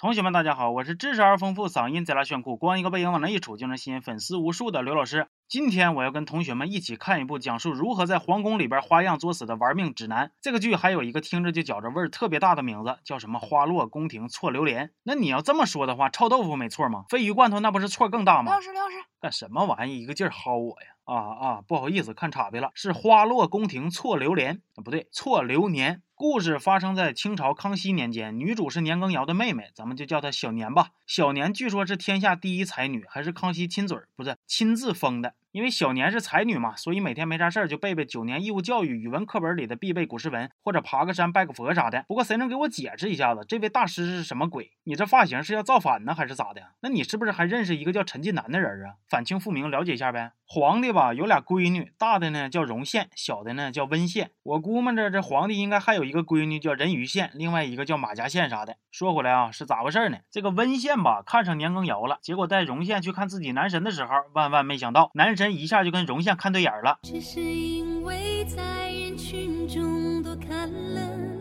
同学们，大家好，我是知识而丰富、嗓音贼拉炫酷、光一个背影往那一杵就能吸引粉丝无数的刘老师。今天我要跟同学们一起看一部讲述如何在皇宫里边花样作死的玩命指南。这个剧还有一个听着就觉着味儿特别大的名字，叫什么《花落宫廷错榴莲》。那你要这么说的话，臭豆腐没错吗？鲱鱼罐头那不是错更大吗？刘老师，刘老师，干什么玩意？一个劲儿薅我呀！啊啊，不好意思，看岔劈了，是《花落宫廷错榴莲》啊，不对，错流年。故事发生在清朝康熙年间，女主是年羹尧的妹妹，咱们就叫她小年吧。小年据说是天下第一才女，还是康熙亲嘴儿，不是亲自封的。因为小年是才女嘛，所以每天没啥事儿就背背九年义务教育语文课本里的必备古诗文，或者爬个山拜个佛啥的。不过谁能给我解释一下子，这位大师是什么鬼？你这发型是要造反呢，还是咋的？那你是不是还认识一个叫陈近南的人啊？反清复明，了解一下呗。皇帝吧有俩闺女，大的呢叫容县，小的呢叫温县。我估摸着这皇帝应该还有一个闺女叫人鱼县，另外一个叫马甲县啥的。说回来啊，是咋回事呢？这个温县吧看上年羹尧了，结果带容县去看自己男神的时候，万万没想到男神一下就跟荣相看对眼了。只是因为在人群中多看了。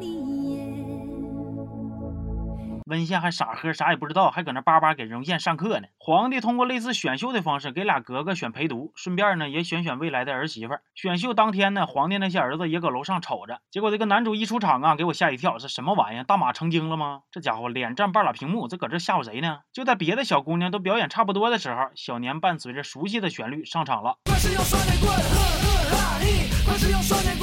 温县还傻呵，啥也不知道，还搁那叭叭给容县上课呢。皇帝通过类似选秀的方式给俩格格选陪读，顺便呢也选选未来的儿媳妇。选秀当天呢，皇帝那些儿子也搁楼上瞅着，结果这个男主一出场啊，给我吓一跳，这什么玩意儿？大马成精了吗？这家伙脸占半拉屏幕，这搁这吓唬谁呢？就在别的小姑娘都表演差不多的时候，小年伴随着熟悉的旋律上场了。快使用双截棍，呵呵哈嘿！快使用双截，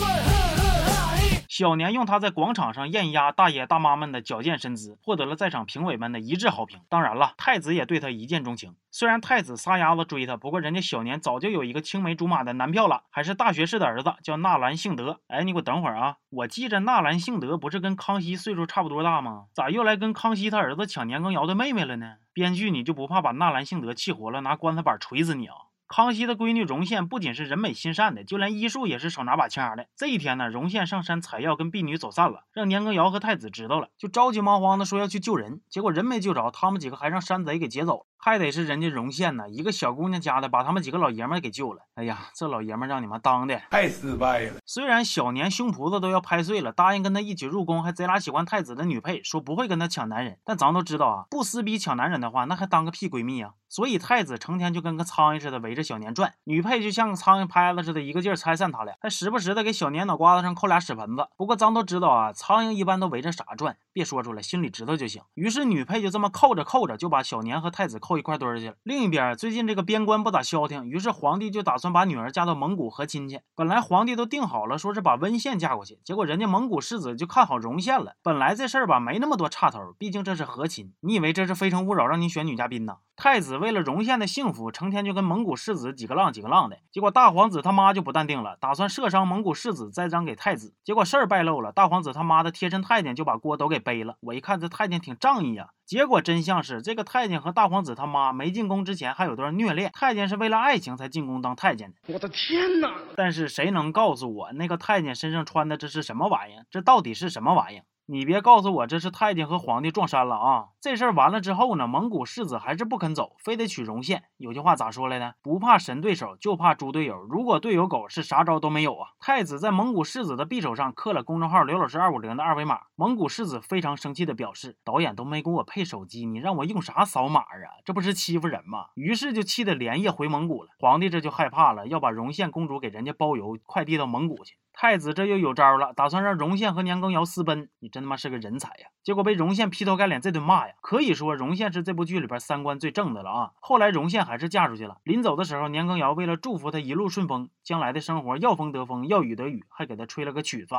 小年用他在广场上艳压大爷大妈们的矫健身姿，获得了在场评委们的一致好评。当然了，太子也对他一见钟情。虽然太子撒丫子追他，不过人家小年早就有一个青梅竹马的男票了，还是大学士的儿子，叫纳兰性德。哎，你给我等会儿啊！我记着纳兰性德不是跟康熙岁数差不多大吗？咋又来跟康熙他儿子抢年羹尧的妹妹了呢？编剧你就不怕把纳兰性德气活了，拿棺材板锤死你啊？康熙的闺女容宪不仅是人美心善的，就连医术也是手拿把掐的。这一天呢，容宪上山采药，跟婢女走散了，让年羹尧和太子知道了，就着急忙慌的说要去救人，结果人没救着，他们几个还让山贼给劫走了。还得是人家容宪呢，一个小姑娘家的，把他们几个老爷们儿给救了。哎呀，这老爷们儿让你们当的太失败了。虽然小年胸脯子都要拍碎了，答应跟他一起入宫，还贼拉喜欢太子的女配，说不会跟他抢男人，但咱都知道啊，不撕逼抢男人的话，那还当个屁闺蜜啊！所以太子成天就跟个苍蝇似的围着小年转，女配就像个苍蝇拍子似的，一个劲儿拆散他俩，还时不时的给小年脑瓜子上扣俩屎盆子。不过咱都知道啊，苍蝇一般都围着啥转，别说出来，心里知道就行。于是女配就这么扣着扣着，就把小年和太子扣一块堆儿去了。另一边，最近这个边关不咋消停，于是皇帝就打算把女儿嫁到蒙古和亲去。本来皇帝都定好了，说是把温县嫁过去，结果人家蒙古世子就看好容县了。本来这事儿吧没那么多岔头，毕竟这是和亲。你以为这是《非诚勿扰》让你选女嘉宾呢？太子为了容县的幸福，成天就跟蒙古世世子几个浪几个浪的。结果大皇子他妈就不淡定了，打算射伤蒙古世子，栽赃给太子。结果事儿败露了，大皇子他妈的贴身太监就把锅都给背了。我一看这太监挺仗义呀。结果真相是，这个太监和大皇子他妈没进宫之前还有段虐恋。太监是为了爱情才进宫当太监的。我的天哪！但是谁能告诉我，那个太监身上穿的这是什么玩意儿？这到底是什么玩意儿？你别告诉我这是太监和皇帝撞衫了啊！这事儿完了之后呢，蒙古世子还是不肯走，非得娶容县。有句话咋说来的？不怕神对手，就怕猪队友。如果队友狗，是啥招都没有啊！太子在蒙古世子的匕首上刻了公众号“刘老师二五零”的二维码。蒙古世子非常生气的表示：“导演都没给我配手机，你让我用啥扫码啊？这不是欺负人吗？”于是就气得连夜回蒙古了。皇帝这就害怕了，要把容县公主给人家包邮快递到蒙古去。太子这又有招了，打算让容宪和年羹尧私奔。你真他妈是个人才呀！结果被容宪劈头盖脸这顿骂呀。可以说容宪是这部剧里边三观最正的了啊。后来容宪还是嫁出去了。临走的时候，年羹尧为了祝福他一路顺风，将来的生活要风得风，要雨得雨，还给他吹了个曲子。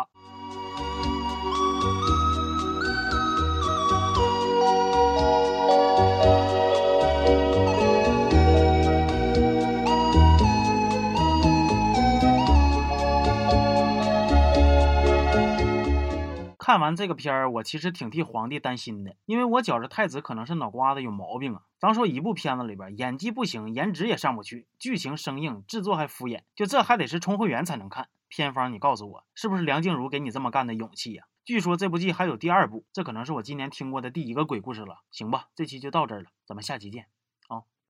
看完这个片儿，我其实挺替皇帝担心的，因为我觉着太子可能是脑瓜子有毛病啊。咱说一部片子里边，演技不行，颜值也上不去，剧情生硬，制作还敷衍，就这还得是充会员才能看。偏方，你告诉我，是不是梁静茹给你这么干的勇气呀？据说这部剧还有第二部，这可能是我今年听过的第一个鬼故事了。行吧，这期就到这儿了，咱们下期见。